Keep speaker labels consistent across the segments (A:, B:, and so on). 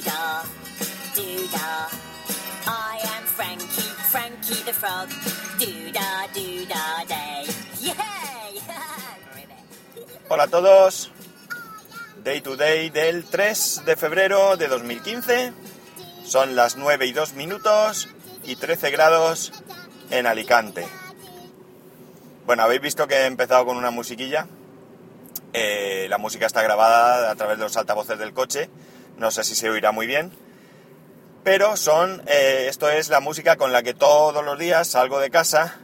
A: Doodah, doodah. I am Frankie, Frankie the Frog. Doodah, doodah day.
B: Hola a todos. Day to day del 3 de febrero de 2015. Son las 9 y 2 minutos y 13 grados en Alicante. Bueno, habéis visto que he empezado con una musiquilla. Eh, la música está grabada a través de los altavoces del coche. No sé si se oirá muy bien. Pero son, eh, esto es la música con la que todos los días salgo de casa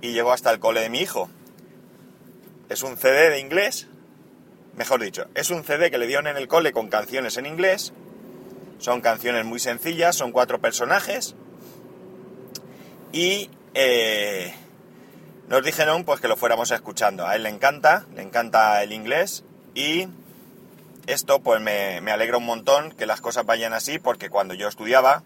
B: y llego hasta el cole de mi hijo. Es un CD de inglés, mejor dicho, es un CD que le dieron en el cole con canciones en inglés. Son canciones muy sencillas, son cuatro personajes. Y eh, nos dijeron pues que lo fuéramos escuchando. A él le encanta, le encanta el inglés y esto pues me, me, alegra un montón que las cosas vayan así porque cuando yo estudiaba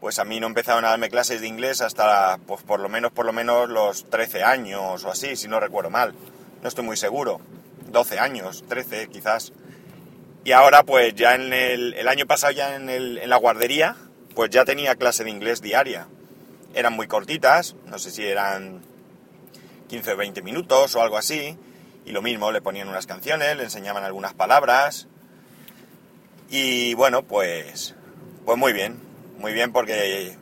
B: pues a mí no empezaron a darme clases de inglés hasta pues por lo menos por lo menos los 13 años o así, si no recuerdo mal. No estoy muy seguro. 12 años, 13 quizás. Y ahora pues ya en el, año pasado ya en la guardería pues ya tenía clase de inglés diaria. Eran muy cortitas, no sé si eran 15 o 20 minutos o algo así. Y lo mismo, le ponían unas canciones, le enseñaban algunas palabras. Y bueno, pues, pues muy bien, muy bien porque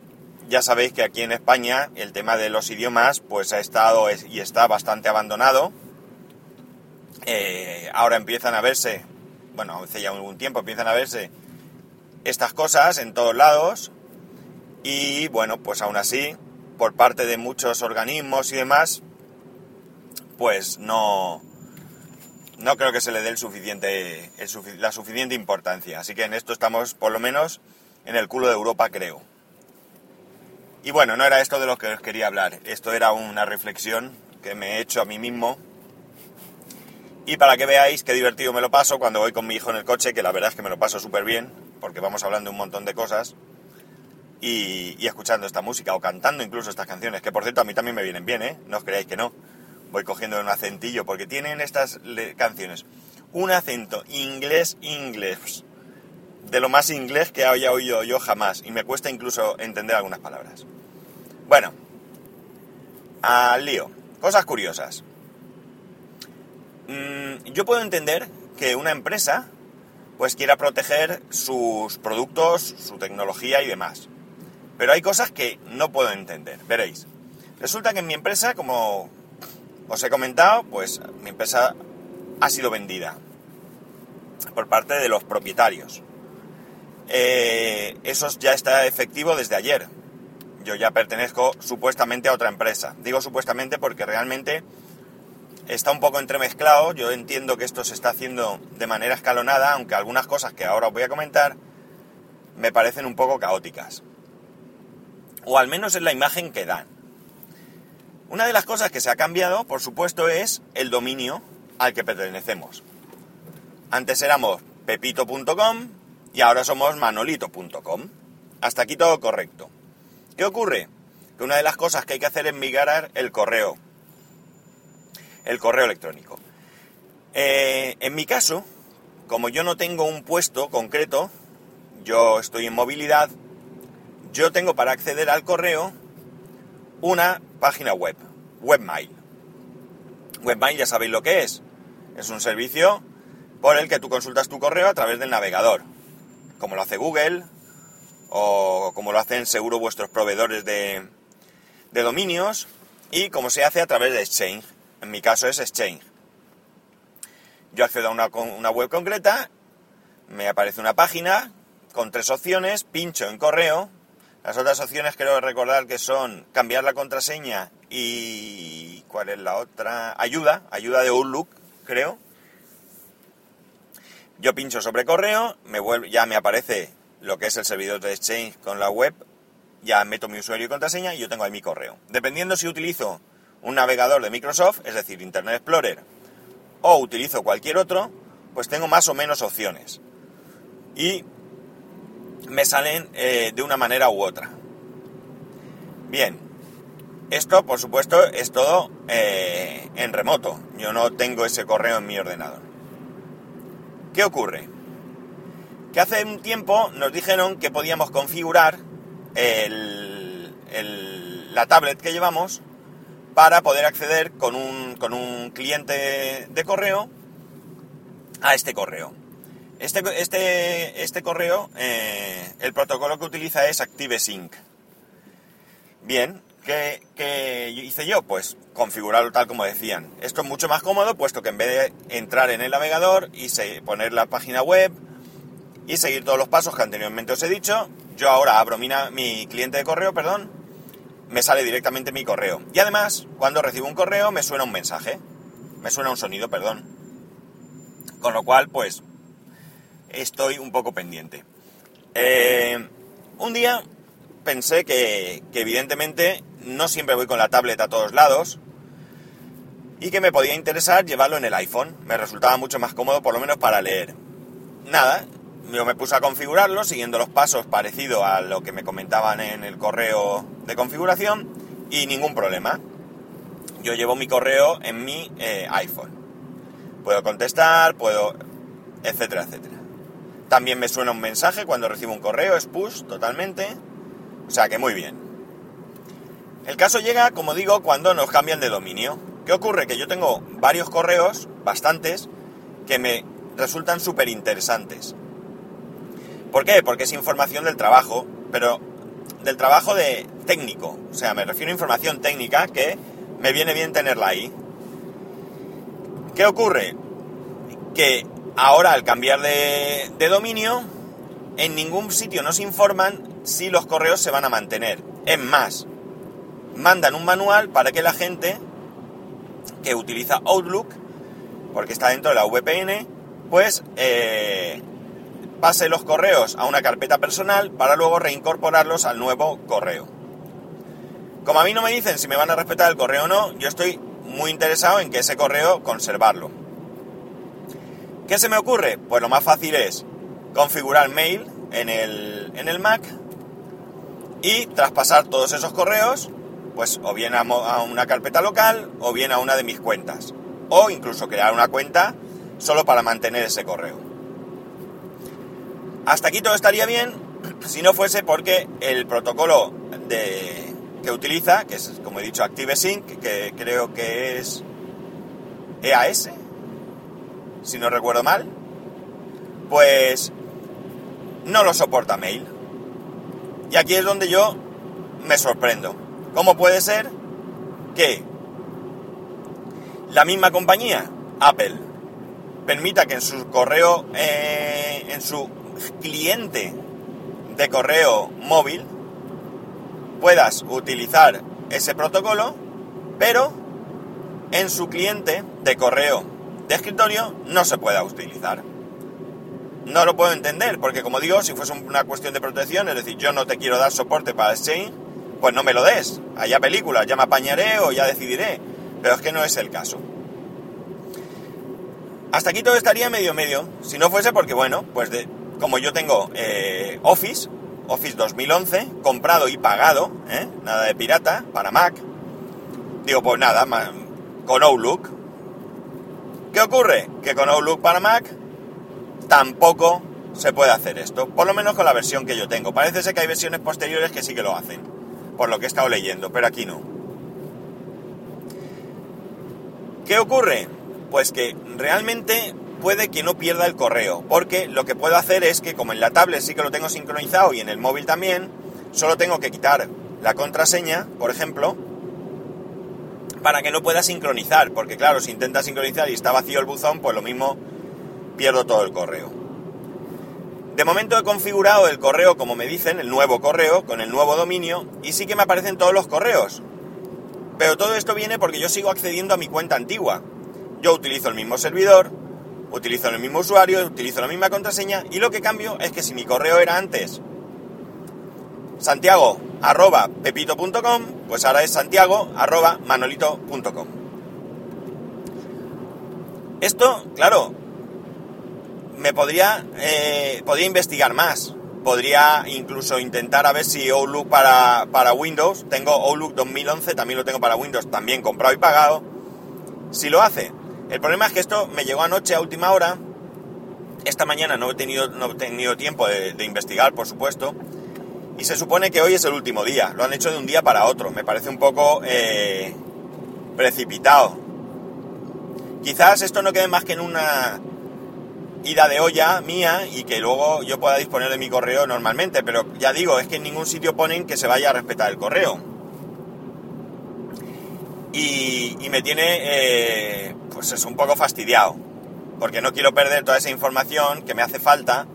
B: ya sabéis que aquí en España el tema de los idiomas pues ha estado y está bastante abandonado. Eh, ahora empiezan a verse, bueno, hace ya algún tiempo empiezan a verse estas cosas en todos lados. Y bueno, pues aún así, por parte de muchos organismos y demás, pues no, no creo que se le dé el suficiente, el la suficiente importancia. Así que en esto estamos por lo menos en el culo de Europa, creo. Y bueno, no era esto de lo que os quería hablar. Esto era una reflexión que me he hecho a mí mismo. Y para que veáis qué divertido me lo paso cuando voy con mi hijo en el coche, que la verdad es que me lo paso súper bien, porque vamos hablando un montón de cosas. Y, y, escuchando esta música o cantando incluso estas canciones, que por cierto a mí también me vienen bien, ¿eh? No os creáis que no voy cogiendo un acentillo, porque tienen estas canciones un acento inglés-inglés, de lo más inglés que haya oído yo jamás, y me cuesta incluso entender algunas palabras. Bueno, al lío. Cosas curiosas. Mm, yo puedo entender que una empresa pues quiera proteger sus productos, su tecnología y demás. Pero hay cosas que no puedo entender. Veréis. Resulta que en mi empresa, como os he comentado, pues mi empresa ha sido vendida por parte de los propietarios. Eh, eso ya está efectivo desde ayer. Yo ya pertenezco supuestamente a otra empresa. Digo supuestamente porque realmente está un poco entremezclado. Yo entiendo que esto se está haciendo de manera escalonada, aunque algunas cosas que ahora os voy a comentar me parecen un poco caóticas. O al menos es la imagen que dan. Una de las cosas que se ha cambiado, por supuesto, es el dominio al que pertenecemos. Antes éramos pepito.com y ahora somos manolito.com. Hasta aquí todo correcto. ¿Qué ocurre? Que una de las cosas que hay que hacer es migrar el correo. El correo electrónico. Eh, en mi caso, como yo no tengo un puesto concreto, yo estoy en movilidad, yo tengo para acceder al correo una página web, Webmail. Webmail ya sabéis lo que es. Es un servicio por el que tú consultas tu correo a través del navegador, como lo hace Google o como lo hacen seguro vuestros proveedores de, dominios y como se hace a través de Exchange. En mi caso es Exchange. Yo accedo a una web concreta, me aparece una página con tres opciones, pincho en correo, las otras opciones quiero recordar que son cambiar la contraseña y... ¿Cuál es la otra? Ayuda, ayuda de Outlook, creo. Yo pincho sobre correo, me vuelve, ya me aparece lo que es el servidor de Exchange con la web, ya meto mi usuario y contraseña y yo tengo ahí mi correo. Dependiendo si utilizo un navegador de Microsoft, es decir, Internet Explorer, o utilizo cualquier otro, pues tengo más o menos opciones. Y me salen eh, de una manera u otra. Bien, esto por supuesto es todo eh, en remoto. Yo no tengo ese correo en mi ordenador. ¿Qué ocurre? que hace un tiempo nos dijeron que podíamos configurar la tablet que llevamos para poder acceder con un cliente de correo a este correo. Este, este, este correo, eh, el protocolo que utiliza es ActiveSync. Bien, ¿qué, qué hice yo? Pues configurarlo tal como decían. Esto es mucho más cómodo, puesto que en vez de entrar en el navegador y se- poner la página web y seguir todos los pasos que anteriormente os he dicho, yo ahora abro mi, mi cliente de correo, perdón, me sale directamente mi correo. Y además, cuando recibo un correo, me suena un mensaje. Me suena un sonido, perdón. Con lo cual, pues, estoy un poco pendiente. Eh, un día pensé que, evidentemente no siempre voy con la tablet a todos lados y que me podía interesar llevarlo en el iPhone. Me resultaba mucho más cómodo, por lo menos para leer. Nada, yo me puse a configurarlo siguiendo los pasos parecido a lo que me comentaban en el correo de configuración y ningún problema. Yo llevo mi correo en mi eh, iPhone. Puedo contestar, puedo... etcétera, etcétera. También me suena un mensaje cuando recibo un correo, es push totalmente. O sea que muy bien. El caso llega, como digo, cuando nos cambian de dominio. ¿Qué ocurre? Que yo tengo varios correos, bastantes, que me resultan súper interesantes. ¿Por qué? Porque es información del trabajo, pero del trabajo de técnico. O sea, me refiero a información técnica que me viene bien tenerla ahí. ¿Qué ocurre? Que ahora al cambiar de, dominio, en ningún sitio nos informan si los correos se van a mantener. Es más, mandan un manual para que la gente que utiliza Outlook, porque está dentro de la VPN, pues eh, pase los correos a una carpeta personal para luego reincorporarlos al nuevo correo. Como a mí no me dicen si me van a respetar el correo o no, yo estoy muy interesado en que ese correo conservarlo. ¿Qué se me ocurre? Pues lo más fácil es configurar mail en el, en el Mac y traspasar todos esos correos, pues o bien a, una carpeta local o bien a una de mis cuentas. O incluso crear una cuenta solo para mantener ese correo. Hasta aquí todo estaría bien si no fuese porque el protocolo de, que utiliza, que es como he dicho ActiveSync, que creo que es EAS, si no recuerdo mal, pues no lo soporta mail. Y aquí es donde yo me sorprendo. ¿Cómo puede ser que la misma compañía, Apple, permita que en su correo, eh, en su cliente de correo móvil, puedas utilizar ese protocolo, pero en su cliente de correo de escritorio no se pueda utilizar. No lo puedo entender, porque como digo, si fuese una cuestión de protección, es decir, yo no te quiero dar soporte para Exchange, pues no me lo des. Haya películas, ya me apañaré o ya decidiré. Pero es que no es el caso. Hasta aquí todo estaría medio medio. Si no fuese porque, bueno, pues de, como yo tengo eh, Office, Office 2011, comprado y pagado, ¿eh? nada de pirata, para Mac, digo, pues nada, con Outlook. ¿Qué ocurre? Que con Outlook para Mac tampoco se puede hacer esto, por lo menos con la versión que yo tengo. Parece ser que hay versiones posteriores que sí que lo hacen, por lo que he estado leyendo, pero aquí no. ¿Qué ocurre? Pues que realmente puede que no pierda el correo, porque lo que puedo hacer es que como en la tablet sí que lo tengo sincronizado y en el móvil también, solo tengo que quitar la contraseña, por ejemplo, para que no pueda sincronizar, porque claro, si intenta sincronizar y está vacío el buzón, pues lo mismo pierdo todo el correo. De momento he configurado el correo como me dicen, el nuevo correo, con el nuevo dominio, y sí que me aparecen todos los correos. Pero todo esto viene porque yo sigo accediendo a mi cuenta antigua. Yo utilizo el mismo servidor, utilizo el mismo usuario, utilizo la misma contraseña, y lo que cambio es que si mi correo era antes santiago arroba pepito.com, pues ahora es santiago arroba manolito.com. Esto, claro, me podría, eh, podría investigar más. Podría incluso intentar a ver si Outlook para, para Windows, tengo Outlook 2011, también lo tengo para Windows, también comprado y pagado, si lo hace. El problema es que esto me llegó anoche a última hora Esta mañana no he tenido, no he tenido tiempo de, de investigar, por supuesto, y se supone que hoy es el último día. Lo han hecho de un día para otro. Me parece un poco eh, precipitado. Quizás esto no quede más que en una ida de olla mía y que luego yo pueda disponer de mi correo normalmente, pero ya digo, es que en ningún sitio ponen que se vaya a respetar el correo. Y, me tiene, eh, pues es un poco fastidiado, porque no quiero perder toda esa información que me hace falta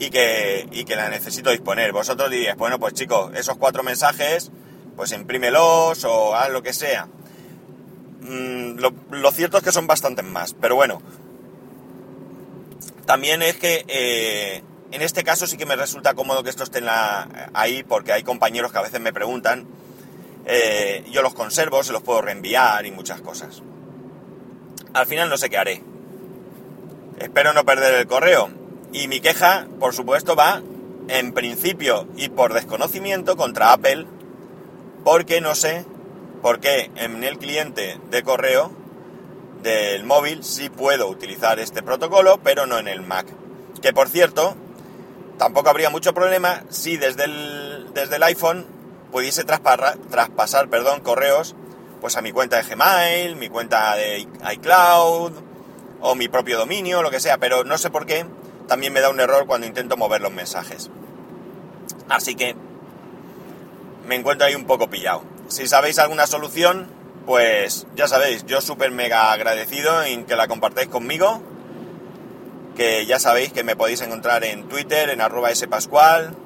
B: y que, y que la necesito disponer. Vosotros diréis, bueno, pues chicos, esos cuatro mensajes, pues imprímelos o haz lo que sea. Mm, lo, cierto es que son bastantes más, pero bueno. También es que eh, en este caso sí que me resulta cómodo que esto esté ahí porque hay compañeros que a veces me preguntan. Eh, yo los conservo, se los puedo reenviar y muchas cosas. Al final no sé qué haré. Espero no perder el correo. Y mi queja, por supuesto, va en principio y por desconocimiento contra Apple, porque no sé por qué en el cliente de correo del móvil sí puedo utilizar este protocolo, pero no en el Mac. Que por cierto, tampoco habría mucho problema si desde el, desde el iPhone pudiese traspasar, traspasar perdón, correos pues a mi cuenta de Gmail, mi cuenta de iCloud o mi propio dominio, lo que sea, pero no sé por qué también me da un error cuando intento mover los mensajes. Así que me encuentro ahí un poco pillado. Si sabéis alguna solución, pues ya sabéis, yo súper mega agradecido en que la compartáis conmigo. Que ya sabéis que me podéis encontrar en Twitter, en arroba spascual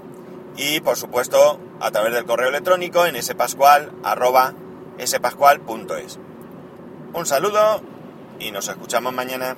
B: y por supuesto a través del correo electrónico en spascual arroba. Un saludo y nos escuchamos mañana.